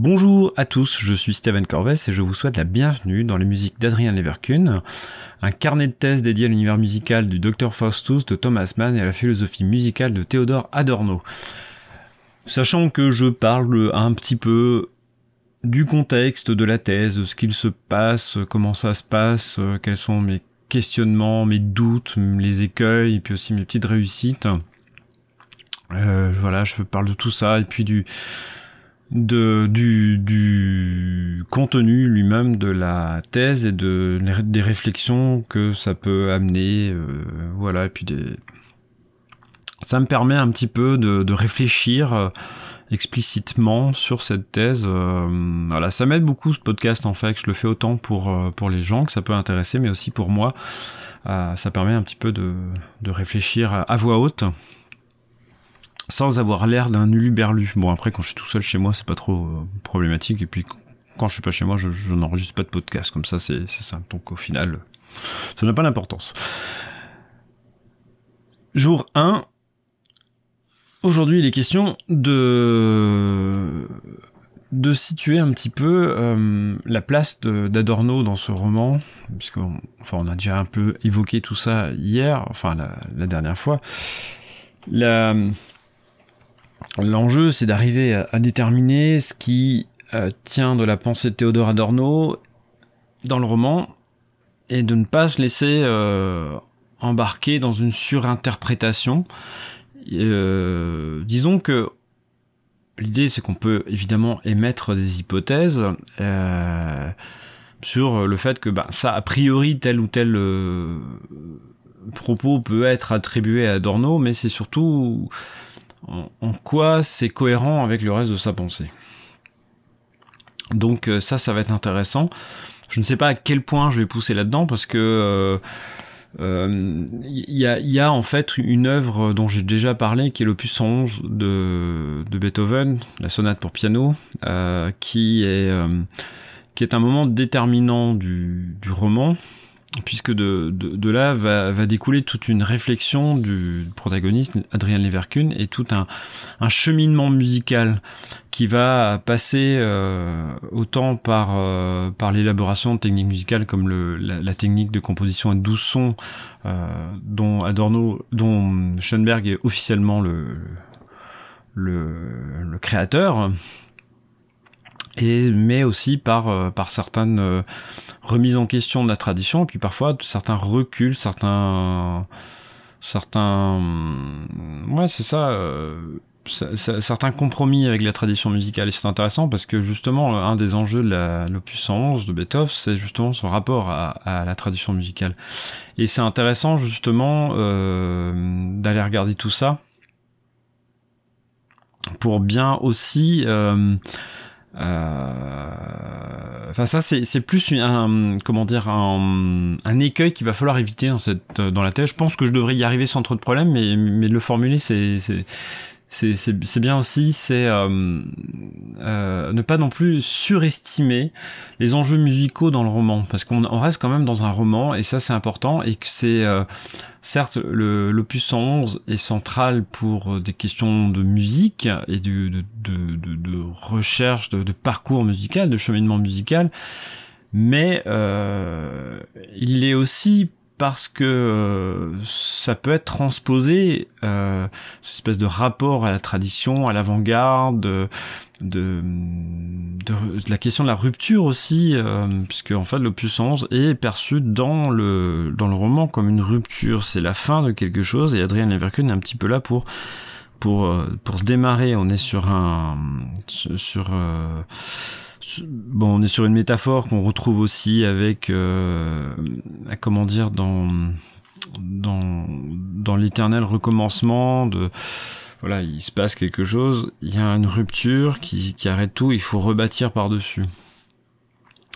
Bonjour à tous, je suis Steven Corvès et je vous souhaite la bienvenue dans les musiques d'Adrien Leverkun, un carnet de thèse dédié à l'univers musical du Dr Faustus de Thomas Mann et à la philosophie musicale de Théodore Adorno. Sachant que je parle un petit peu du contexte de la thèse, ce qu'il se passe, comment ça se passe, quels sont mes questionnements, mes doutes, les écueils, et puis aussi mes petites réussites. Euh, voilà, je parle de tout ça, et puis du, du, contenu lui-même de la thèse et de, des réflexions que ça peut amener, euh, voilà, et puis des... Ça me permet un petit peu de, réfléchir explicitement sur cette thèse. Euh, voilà, ça m'aide beaucoup ce podcast en fait, je le fais autant pour, euh, pour les gens que ça peut intéresser, mais aussi pour moi. Euh, ça permet un petit peu de, de réfléchir à, voix haute sans avoir l'air d'un uluberlu. Bon après quand je suis tout seul chez moi c'est pas trop problématique et puis quand je suis pas chez moi je, n'enregistre pas de podcast comme ça c'est simple donc au final ça n'a pas d'importance. Jour 1, Aujourd'hui, il est question de de situer un petit peu euh, la place d'Adorno dans ce roman, puisqu'on enfin, on a déjà un peu évoqué tout ça hier, enfin la, dernière fois. L'enjeu, c'est d'arriver à, déterminer ce qui euh, tient de la pensée de Théodore Adorno dans le roman, et de ne pas se laisser euh, embarquer dans une surinterprétation. Euh, disons que l'idée c'est qu'on peut évidemment émettre des hypothèses sur le fait que bah, ça a priori tel ou tel propos peut être attribué à Adorno, mais c'est surtout en, quoi c'est cohérent avec le reste de sa pensée? Donc ça, ça va être intéressant. Je ne sais pas à quel point je vais pousser là-dedans parce que il euh, y, a, y, a, en fait une œuvre dont j'ai déjà parlé qui est l'opus 11 de, de Beethoven, la sonate pour piano, euh, qui est euh, un moment déterminant du roman puisque de, là va, découler toute une réflexion du protagoniste, Adrien Leverkun, et tout un, cheminement musical qui va passer euh, autant par, euh, par l'élaboration de techniques musicales comme la, technique de composition à 12 sons euh, dont Adorno, Schoenberg est officiellement le, le, le créateur, et mais aussi par euh, par certaines euh, remises en question de la tradition et puis parfois certains reculs certains certains ouais c'est ça, euh, certains compromis avec la tradition musicale. Et c'est intéressant parce que justement un des enjeux de l'opus 11 de Beethoven c'est justement son rapport à, à, la tradition musicale. Et c'est intéressant justement d'aller regarder tout ça pour bien aussi euh, enfin ça c'est plus un comment dire un, un écueil qu'il va falloir éviter dans cette dans la thèse. Je pense que je devrais y arriver sans trop de problèmes, mais mais le formuler c'est c'est bien aussi, c'est euh, euh, ne pas non plus surestimer les enjeux musicaux dans le roman, parce qu'on reste quand même dans un roman, et ça c'est important, et que c'est euh, certes l'opus 111 est central pour des questions de musique et de, de, de, de recherche, de, parcours musical, de cheminement musical, mais il est aussi parce que euh, ça peut être transposé, euh, cette espèce de rapport à la tradition, à l'avant-garde, de, de, de, la question de la rupture aussi, euh, puisque en fait l'opus 11 est perçu dans le, dans le roman comme une rupture, c'est la fin de quelque chose, et Adrien Leverkusen est un petit peu là pour pour euh, pour démarrer, on est sur un sur euh, bon, on est sur une métaphore qu'on retrouve aussi avec, euh, comment dire, dans dans dans l'éternel recommencement de voilà, il se passe quelque chose, il y a une rupture qui, qui arrête tout, il faut rebâtir par-dessus.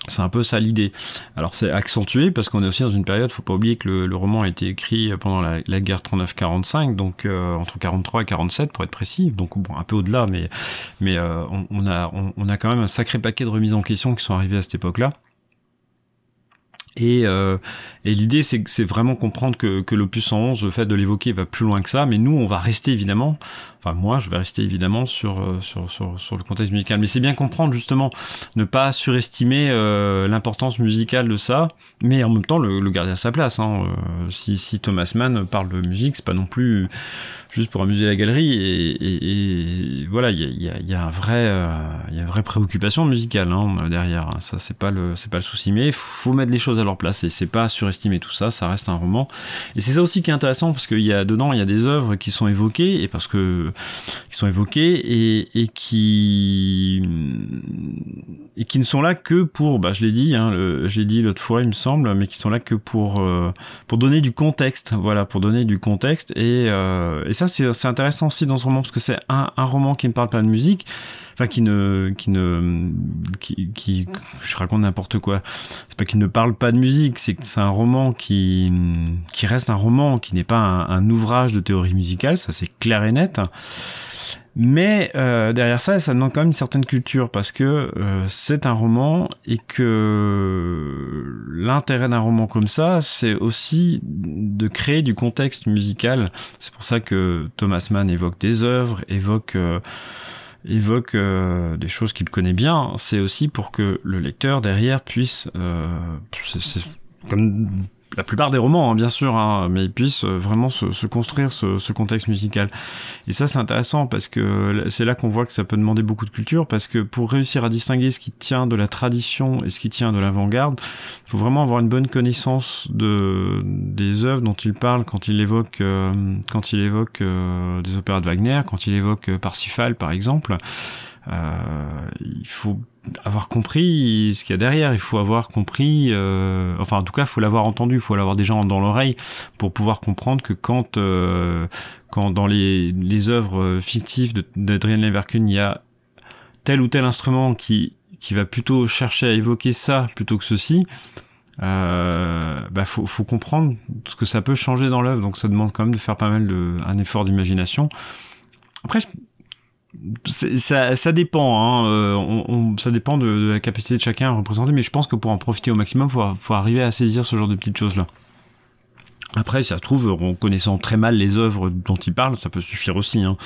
C'est un peu ça l'idée. Alors c'est accentué parce qu'on est aussi dans une période, faut pas oublier que le, roman a été écrit pendant la, la guerre 39-45, donc euh, entre 43 et 47 pour être précis, donc bon un peu au-delà, mais mais euh, on, a on, a quand même un sacré paquet de remises en question qui sont arrivées à cette époque-là. Et, euh, et l'idée, c'est, vraiment comprendre que, que l'opus 111, le fait de l'évoquer, va plus loin que ça. Mais nous, on va rester évidemment, enfin moi, je vais rester évidemment sur, euh, sur, sur, sur le contexte musical. Mais c'est bien comprendre justement, ne pas surestimer euh, l'importance musicale de ça, mais en même temps le, le garder à sa place. Hein. Euh, si, si Thomas Mann parle de musique, c'est pas non plus juste pour amuser la galerie. Et, et, et voilà, il y a, y, a, y a, un euh, y a une vraie préoccupation musicale hein, derrière. Ça, c'est pas le, pas le souci. Mais faut mettre les choses à leur place et c'est pas surestimer tout ça. Ça reste un roman. Et c'est ça aussi qui est intéressant parce qu'il y a dedans, il y a des œuvres qui sont évoquées et parce que qui sont évoquées et, et qui et qui ne sont là que pour, bah, je l'ai dit, hein, j'ai dit l'autre fois, il me semble, mais qui sont là que pour euh, pour donner du contexte. Voilà, pour donner du contexte et, euh, et ça c'est intéressant aussi dans ce roman parce que c'est un, un roman qui ne parle pas de musique enfin qui ne qui ne qui, qui je raconte n'importe quoi c'est pas qu'il ne parle pas de musique c'est que c'est un roman qui qui reste un roman qui n'est pas un, ouvrage de théorie musicale ça c'est clair et net mais euh, derrière ça, ça demande quand même une certaine culture parce que euh, c'est un roman et que l'intérêt d'un roman comme ça, c'est aussi de créer du contexte musical. C'est pour ça que Thomas Mann évoque des œuvres, évoque euh, évoque euh, des choses qu'il connaît bien, c'est aussi pour que le lecteur derrière puisse, euh, comme la plupart des romans, hein, bien sûr, hein, mais ils puissent euh, vraiment se, se construire ce, ce, contexte musical. Et ça, c'est intéressant parce que c'est là qu'on voit que ça peut demander beaucoup de culture, parce que pour réussir à distinguer ce qui tient de la tradition et ce qui tient de l'avant-garde, il faut vraiment avoir une bonne connaissance de des œuvres dont il parle quand il évoque euh, quand il évoque euh, des opéras de Wagner, quand il évoque Parsifal, par exemple. Il faut avoir compris ce qu'il y a derrière, il faut avoir compris, euh, enfin en tout cas il faut l'avoir entendu, il faut l'avoir déjà dans l'oreille pour pouvoir comprendre que quand, euh, quand dans les, les œuvres fictives d'Adrien Leverkun il y a tel ou tel instrument qui, qui va plutôt chercher à évoquer ça plutôt que ceci, euh, bah faut, faut comprendre ce que ça peut changer dans l'œuvre, donc ça demande quand même de faire pas mal de, un effort d'imagination. Après, je, ça, ça dépend, hein. Euh, ça dépend de, la capacité de chacun à représenter, mais je pense que pour en profiter au maximum, faut, faut arriver à saisir ce genre de petites choses-là. Après, ça se trouve, en connaissant très mal les œuvres dont il parle, ça peut suffire aussi. Hein.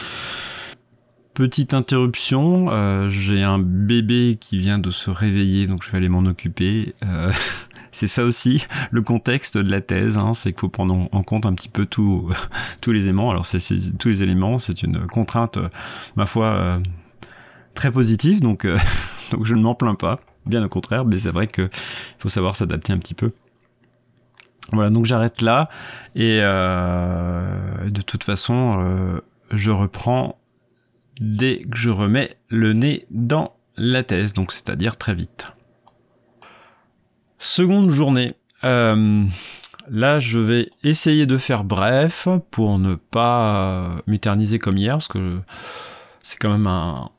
Petite interruption, euh, j'ai un bébé qui vient de se réveiller, donc je vais aller m'en occuper. Euh, c'est ça aussi le contexte de la thèse, hein, c'est qu'il faut prendre en compte un petit peu tous les éléments. Alors c'est tous les éléments, c'est une contrainte, ma foi, euh, très positive, donc, euh, je ne m'en plains pas, bien au contraire, mais c'est vrai qu'il faut savoir s'adapter un petit peu. Voilà, donc j'arrête là, et euh, de toute façon, euh, je reprends dès que je remets le nez dans la thèse, donc c'est-à-dire très vite. Seconde journée. Euh, là, je vais essayer de faire bref pour ne pas m'éterniser comme hier, parce que c'est quand même un, un,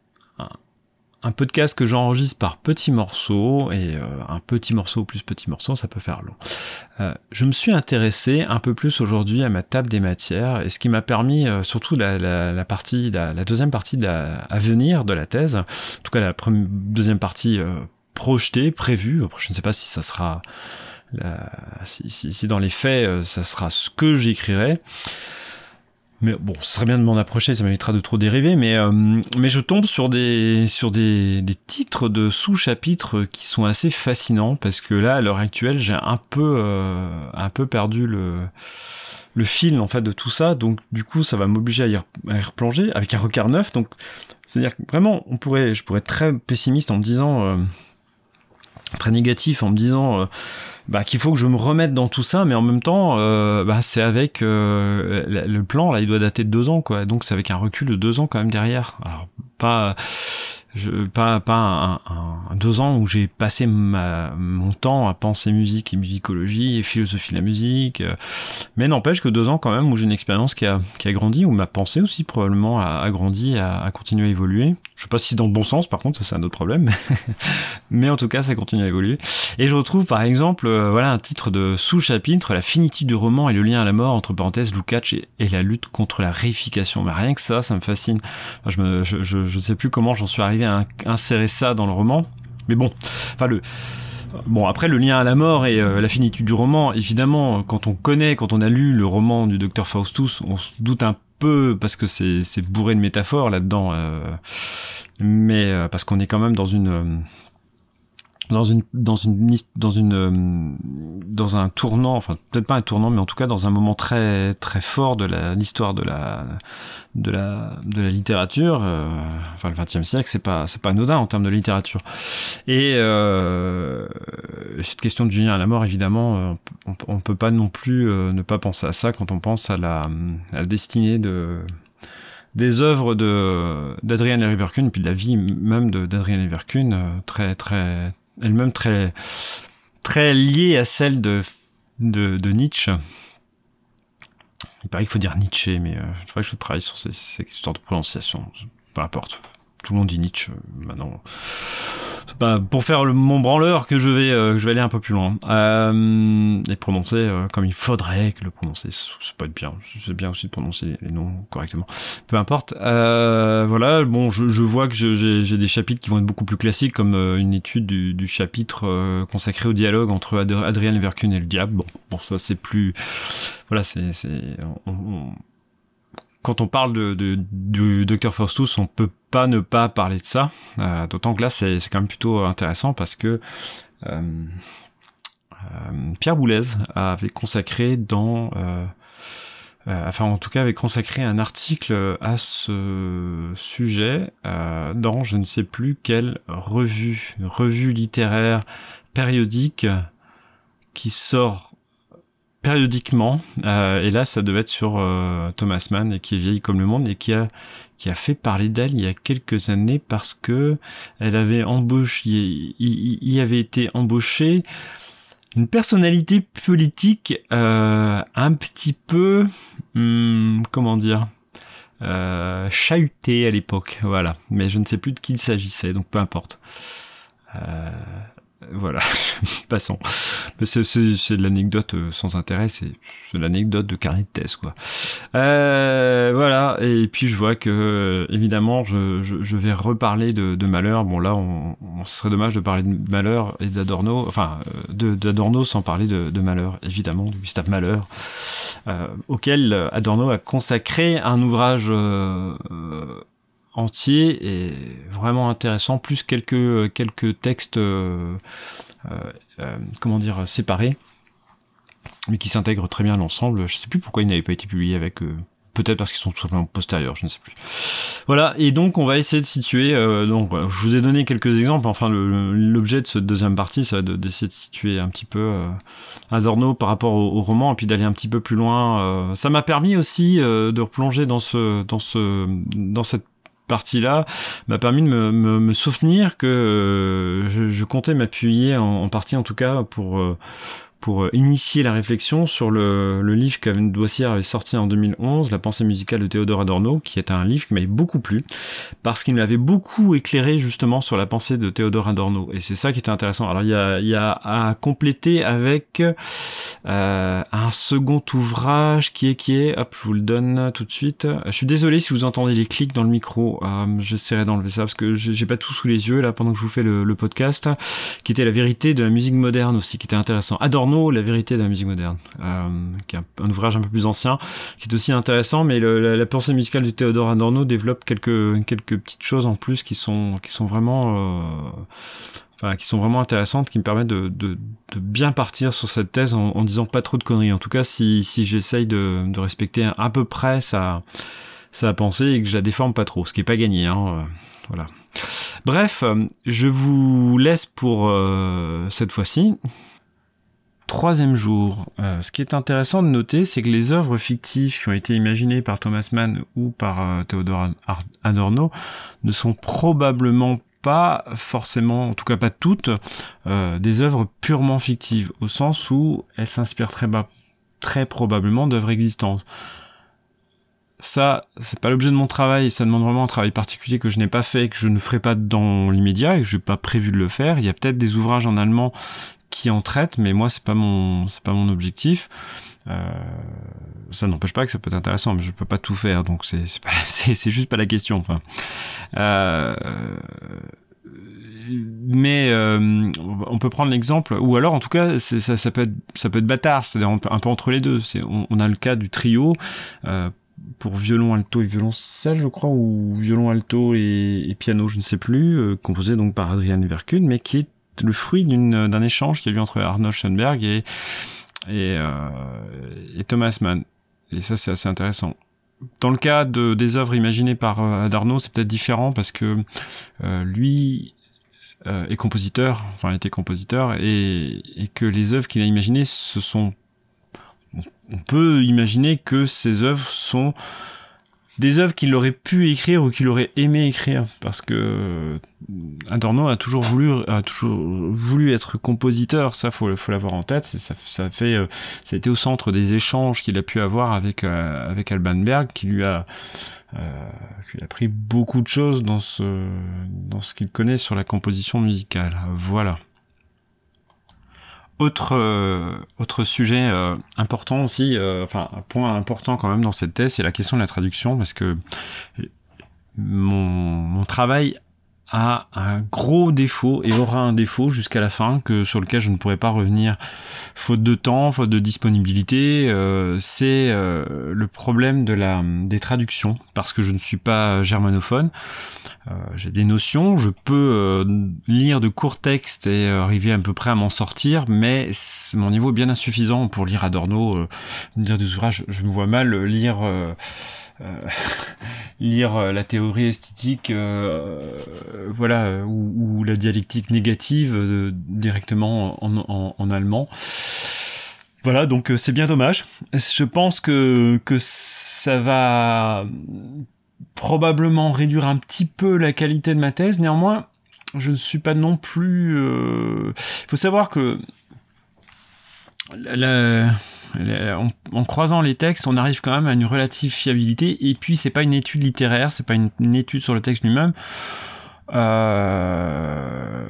un, podcast que j'enregistre par petits morceaux, et euh, un petit morceau plus petit morceau, ça peut faire long. Euh, je me suis intéressé un peu plus aujourd'hui à ma table des matières, et ce qui m'a permis, euh, surtout la, partie, la, deuxième partie à venir de la thèse, en tout cas la deuxième partie projeté, prévu. Après, je ne sais pas si ça sera, si, dans les faits, ça sera ce que j'écrirai. Mais bon, ce serait bien de m'en approcher, ça m'évitera de trop dériver, mais, euh, mais je tombe sur des, sur des, des titres de sous-chapitres qui sont assez fascinants, parce que là, à l'heure actuelle, j'ai un peu, euh, un peu perdu le, le fil, en fait, de tout ça, donc du coup, ça va m'obliger à, y replonger avec un regard neuf, donc, c'est-à-dire que vraiment, on pourrait, je pourrais être très pessimiste en me disant, euh, très négatif en me disant euh, bah, qu'il faut que je me remette dans tout ça, mais en même temps, euh, bah, c'est avec euh, le plan là, il doit dater de deux ans, quoi. Donc c'est avec un recul de deux ans quand même derrière. Alors pas pas pas deux ans où j'ai passé mon temps à penser musique et musicologie et philosophie de la musique, mais n'empêche que deux ans quand même où j'ai une expérience qui a, qui a grandi, où ma pensée aussi probablement a, grandi, a, continué à évoluer. Je sais pas si dans le bon sens, par contre ça c'est un autre problème, mais en tout cas ça continue à évoluer. Et je retrouve par exemple euh, voilà un titre de sous-chapitre, la finitude du roman et le lien à la mort entre parenthèses Lukács et, et, la lutte contre la réification. Mais rien que ça, ça me fascine. je me je, je, je sais plus comment j'en suis arrivé insérer ça dans le roman. Mais bon, enfin le Bon, après, le lien à la mort et la finitude du roman, évidemment, quand on connaît, quand on a lu le roman du docteur Faustus, on se doute un peu, parce que c'est bourré de métaphores là-dedans, mais parce qu'on est quand même dans une dans une dans une dans une euh, dans un tournant enfin peut-être pas un tournant mais en tout cas dans un moment très très fort de l'histoire de la de la de la littérature euh, enfin le XXe siècle c'est pas c'est pas anodin en termes de littérature. Et euh, cette question du lien à la mort évidemment euh, on, on peut pas non plus ne pas penser à ça quand on pense à la, à la destinée de des œuvres de d'Adrien Leverkusen puis de la vie même d'Adrien Leverkusen très très elle-même très, très liée à celle de, de, Nietzsche. Il paraît qu'il faut dire Nietzsche, mais euh, je que je travaille sur ces, ces de prononciation. Peu importe. Tout le monde dit Nietzsche euh, maintenant pas pour faire le, mon branleur que je vais, euh, je vais aller un peu plus loin euh, et prononcer euh, comme il faudrait que le prononcer. C'est pas bien, c'est bien aussi de prononcer les noms correctement. Peu importe. Euh, voilà, bon, je, je vois que j'ai des chapitres qui vont être beaucoup plus classiques, comme une étude du, du chapitre consacré au dialogue entre Adrien Leverkusen et le diable. Bon, bon, ça c'est plus, voilà, c'est, quand on parle de, du Dr Faustus, on peut pas ne pas parler de ça. Euh, d'autant que là, c'est quand même plutôt intéressant parce que euh, euh, Pierre Boulez avait consacré dans enfin en tout cas avait consacré un article à ce sujet dans je ne sais plus quelle revue, revue littéraire périodique qui sort périodiquement. Euh, et là, ça devait être sur euh, Thomas Mann, et qui est vieille comme le monde, et qui a qui a fait parler d'elle il y a quelques années parce que elle avait embauché, il, y avait été embauché une personnalité politique euh, un petit peu, hum, comment dire, chahutée à l'époque, voilà. Mais je ne sais plus de qui il s'agissait, donc peu importe. Voilà, passons. C'est, de l'anecdote euh, sans intérêt, c'est, c'est l'anecdote de carnet de thèse, quoi. Euh, voilà, et puis je vois que, euh, évidemment, je, je, je vais reparler de, de Malheur. Bon, là, on, on, serait dommage de parler de Malheur et d'Adorno, enfin, euh, de, d'Adorno sans parler de, de Malheur, évidemment, de Gustave Malheur, euh, auquel Adorno a consacré un ouvrage entier et vraiment intéressant, plus quelques quelques textes, euh, euh, euh, comment dire, séparés, mais qui s'intègrent très bien à l'ensemble. Je sais plus pourquoi ils n'avaient pas été publiés avec peut-être parce qu'ils sont tout simplement postérieurs, je ne sais plus. Voilà, et donc on va essayer de situer. donc, je vous ai donné quelques exemples. Enfin, l'objet de cette deuxième partie, ça d'essayer de, situer un petit peu Adorno par rapport au, roman, et puis d'aller un petit peu plus loin. ça m'a permis aussi de replonger dans ce, dans ce, dans cette partie-là m'a permis de me, souvenir que euh, je, comptais m'appuyer en, en, partie en tout cas pour euh, pour euh, initier la réflexion sur le, le livre qu'Aven Doissière avait sorti en 2011, La pensée musicale de Théodore Adorno, qui est un livre qui m'avait beaucoup plu, parce qu'il m'avait beaucoup éclairé justement sur la pensée de Théodore Adorno. Et c'est ça qui était intéressant. Alors il y a, y a à compléter avec euh, un second ouvrage qui est, qui est, hop, je vous le donne tout de suite. Je suis désolé si vous entendez les clics dans le micro, euh, j'essaierai d'enlever ça, parce que j'ai pas tout sous les yeux là pendant que je vous fais le, le podcast, qui était la vérité de la musique moderne aussi, qui était intéressant. Adorno la vérité de la musique moderne, euh, qui est un, ouvrage un peu plus ancien, qui est aussi intéressant, mais la, pensée musicale de Théodore Adorno développe quelques quelques petites choses en plus qui sont qui sont vraiment euh, Enfin, qui sont vraiment intéressantes, qui me permettent de, bien partir sur cette thèse en, disant pas trop de conneries. En tout cas, si, j'essaye de, respecter à peu près sa, sa pensée et que je la déforme pas trop, ce qui est pas gagné. Hein, euh, voilà. Bref, je vous laisse pour cette fois-ci. Troisième jour. Euh, ce qui est intéressant de noter, c'est que les œuvres fictives qui ont été imaginées par Thomas Mann ou par euh, Theodor Adorno ne sont probablement pas forcément, en tout cas pas toutes, euh, des œuvres purement fictives, au sens où elles s'inspirent très, très probablement d'œuvres existantes. Ça, c'est pas l'objet de mon travail, ça demande vraiment un travail particulier que je n'ai pas fait, que je ne ferai pas dans l'immédiat et que je n'ai pas prévu de le faire. Il y a peut-être des ouvrages en allemand qui en traite, mais moi c'est pas mon c'est pas mon objectif. Euh, ça n'empêche pas que ça peut être intéressant, mais je peux pas tout faire, donc c'est c'est juste pas la question. Euh, mais euh, on peut prendre l'exemple, ou alors en tout cas, ça, ça, peut être, ça peut être bâtard, c'est-à-dire un, peu entre les deux. C'est, on, a le cas du trio. Euh, pour violon, alto et violoncelle, je crois, ou violon, alto et, piano, je ne sais plus, euh, composé donc par Adrian Verkuhn, mais qui est le fruit d'un échange qui a eu entre Arnold Schoenberg et, euh, et Thomas Mann. Et ça, c'est assez intéressant. Dans le cas de, des œuvres imaginées par euh, Adorno, c'est peut-être différent parce que euh, lui euh, est compositeur, enfin était compositeur, et, et que les œuvres qu'il a imaginées, ce sont on peut imaginer que ces œuvres sont des œuvres qu'il aurait pu écrire ou qu'il aurait aimé écrire parce que euh, Adorno a toujours voulu a toujours voulu être compositeur ça faut faut l'avoir en tête ça ça fait euh, ça a été au centre des échanges qu'il a pu avoir avec euh, avec Alban Berg qui lui a qui a appris beaucoup de choses dans ce dans ce qu'il connaît sur la composition musicale. Voilà autre euh, autre sujet euh, important aussi, euh, enfin un point important quand même dans cette thèse, c'est la question de la traduction parce que mon, mon travail a un gros défaut et aura un défaut jusqu'à la fin que sur lequel je ne pourrai pas revenir faute de temps, faute de disponibilité. Euh, c'est euh, le problème de la des traductions parce que je ne suis pas germanophone. Euh, j'ai des notions, je peux lire de courts textes et arriver à peu près à m'en sortir, mais mon niveau est bien insuffisant pour lire Adorno, lire des ouvrages. Je me vois mal lire lire la théorie esthétique, voilà, ou, la dialectique négative directement en, allemand. Voilà, donc c'est bien dommage. Je pense que, que ça va probablement réduire un petit peu la qualité de ma thèse. Néanmoins, je ne suis pas non plus... Il faut savoir que en, croisant les textes, on arrive quand même à une relative fiabilité. Et puis, c'est pas une étude littéraire, c'est pas une, étude sur le texte lui-même. Euh,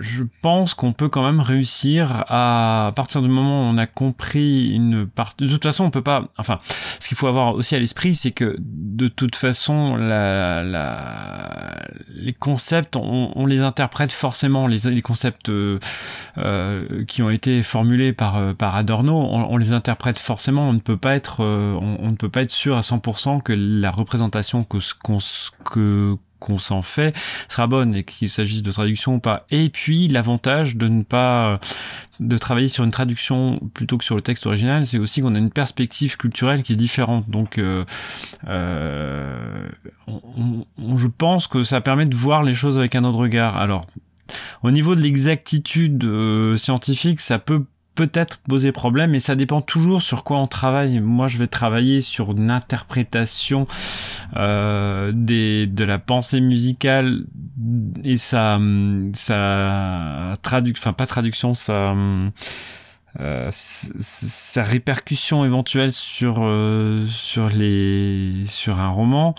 je pense qu'on peut quand même réussir à, à partir du moment où on a compris une partie. De toute façon, on peut pas. Enfin, ce qu'il faut avoir aussi à l'esprit, c'est que de toute façon, la, la, les concepts, on, les interprète forcément. Les, concepts euh, euh qui ont été formulés par euh, par Adorno, on, les interprète forcément. On ne peut pas être, on, ne peut pas être sûr à 100% que la représentation que qu'on que qu'on s'en fait sera bonne et qu'il s'agisse de traduction ou pas. Et puis l'avantage de ne pas de travailler sur une traduction plutôt que sur le texte original, c'est aussi qu'on a une perspective culturelle qui est différente. Donc euh, euh, je pense que ça permet de voir les choses avec un autre regard. Alors au niveau de l'exactitude euh, scientifique, ça peut peut-être poser problème, mais ça dépend toujours sur quoi on travaille. Moi, je vais travailler sur une interprétation euh, des, de la pensée musicale et sa, sa traduction, enfin pas traduction, sa, euh, sa répercussion éventuelle sur euh, sur les sur un roman.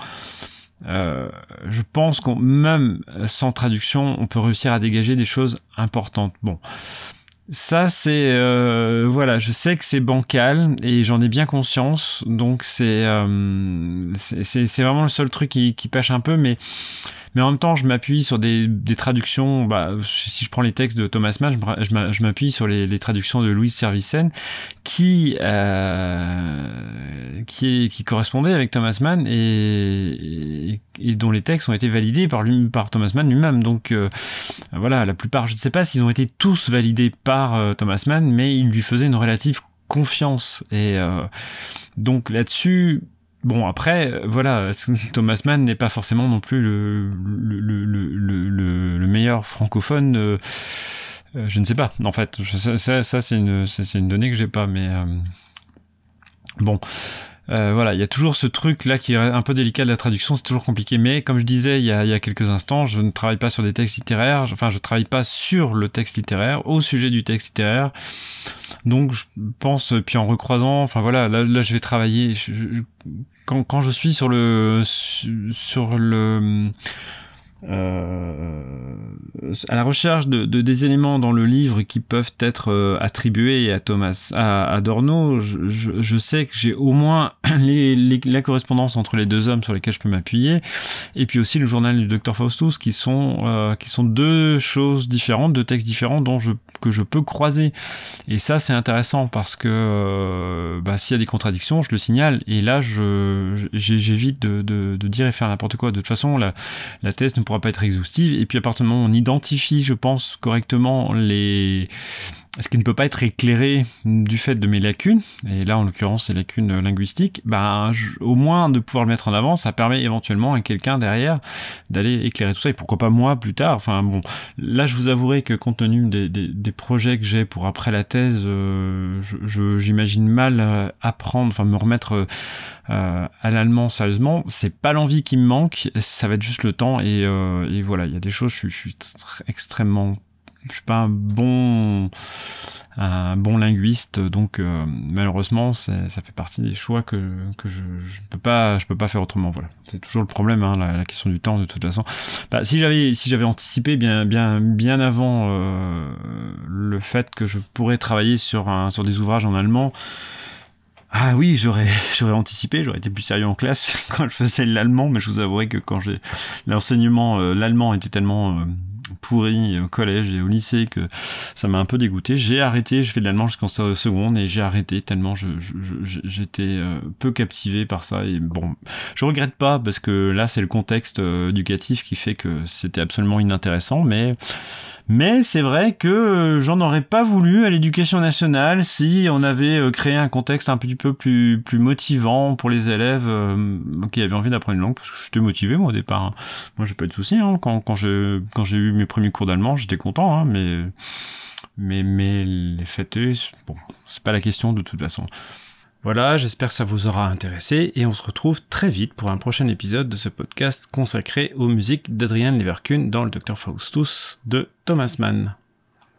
Euh, je pense qu'on même sans traduction, on peut réussir à dégager des choses importantes. Bon, ça, c'est euh, voilà, je sais que c'est bancal et j'en ai bien conscience, donc c'est euh, c'est vraiment le seul truc qui, qui pêche un peu, mais mais en même temps, je m'appuie sur des, traductions. Bah, si je prends les textes de Thomas Mann, je m'appuie sur les, traductions de Louise Servicen, qui euh, qui, qui correspondaient avec Thomas Mann et, dont les textes ont été validés par Thomas Mann lui-même. Donc euh, voilà, la plupart, je ne sais pas s'ils ont été tous validés par euh, Thomas Mann, mais il lui faisait une relative confiance et euh, donc là-dessus Bon après, euh, voilà, Thomas Mann n'est pas forcément non plus le, le, le, le meilleur francophone. Euh, euh, je ne sais pas, en fait. Ça, ça, c'est une, une donnée que j'ai pas, mais bon. Euh, voilà, il y a toujours ce truc là qui est un peu délicat de la traduction, c'est toujours compliqué. Mais comme je disais il y, a, il y a quelques instants, je ne travaille pas sur des textes littéraires, enfin je travaille pas sur le texte littéraire, au sujet du texte littéraire. Donc je pense, puis en recroisant, enfin voilà, là, là je vais travailler. quand, quand je suis sur le sur le euh, à la recherche de, de, des éléments dans le livre qui peuvent être euh, attribués à Thomas à Adorno, je, sais que j'ai au moins la correspondance entre les deux hommes sur lesquels je peux m'appuyer, et puis aussi le journal du docteur Faustus, qui sont euh, qui sont deux choses différentes, deux textes différents dont que je peux croiser. Et ça c'est intéressant parce que bah, s'il y a des contradictions, je le signale, et là je j'évite de, de, de, dire et faire n'importe quoi. De toute façon, la, la thèse ne pourra pas être exhaustive. Et puis à partir du moment où on identifie, je pense, correctement les ce qui ne peut pas être éclairé du fait de mes lacunes, et là en l'occurrence c'est lacunes linguistiques, bah, au moins de pouvoir le mettre en avant, ça permet éventuellement à quelqu'un derrière d'aller éclairer tout ça, et pourquoi pas moi plus tard. Enfin bon, là je vous avouerai que compte tenu des, des, projets que j'ai pour après la thèse, euh, j'imagine mal euh, apprendre, enfin me remettre euh, à l'allemand sérieusement. C'est pas l'envie qui me manque, ça va être juste le temps, et, euh, voilà, il y a des choses, je, je suis extrêmement je suis pas un bon un bon linguiste donc euh, malheureusement ça fait partie des choix que, je, je peux pas je peux pas faire autrement voilà. C'est toujours le problème hein, la, question du temps de toute façon. Bah, si j'avais si j'avais anticipé bien bien bien avant euh, le fait que je pourrais travailler sur un sur des ouvrages en allemand ah oui, j'aurais j'aurais anticipé, j'aurais été plus sérieux en classe quand je faisais l'allemand, mais je vous avouerai que quand j'ai l'enseignement, euh, l'allemand était tellement pourri au collège et au lycée que ça m'a un peu dégoûté. J'ai arrêté, je fais de l'allemand jusqu'en seconde et j'ai arrêté tellement je, j'étais euh, peu captivé par ça et bon, je regrette pas parce que là c'est le contexte euh, éducatif qui fait que c'était absolument inintéressant, mais mais c'est vrai que euh, j'en aurais pas voulu à l'éducation nationale si on avait créé un contexte un petit peu plus, plus motivant pour les élèves euh, qui avaient envie d'apprendre une langue, parce que j'étais motivé moi au départ. Hein. Moi j'ai pas eu de soucis, hein. quand, quand j'ai eu mes premiers cours d'allemand, j'étais content, hein, mais, mais, mais les fêtes, bon, c'est pas la question de toute façon. Voilà, j'espère que ça vous aura intéressé et on se retrouve très vite pour un prochain épisode de ce podcast consacré aux musiques d'Adrian Leverkun dans le Dr Faustus de Thomas Mann.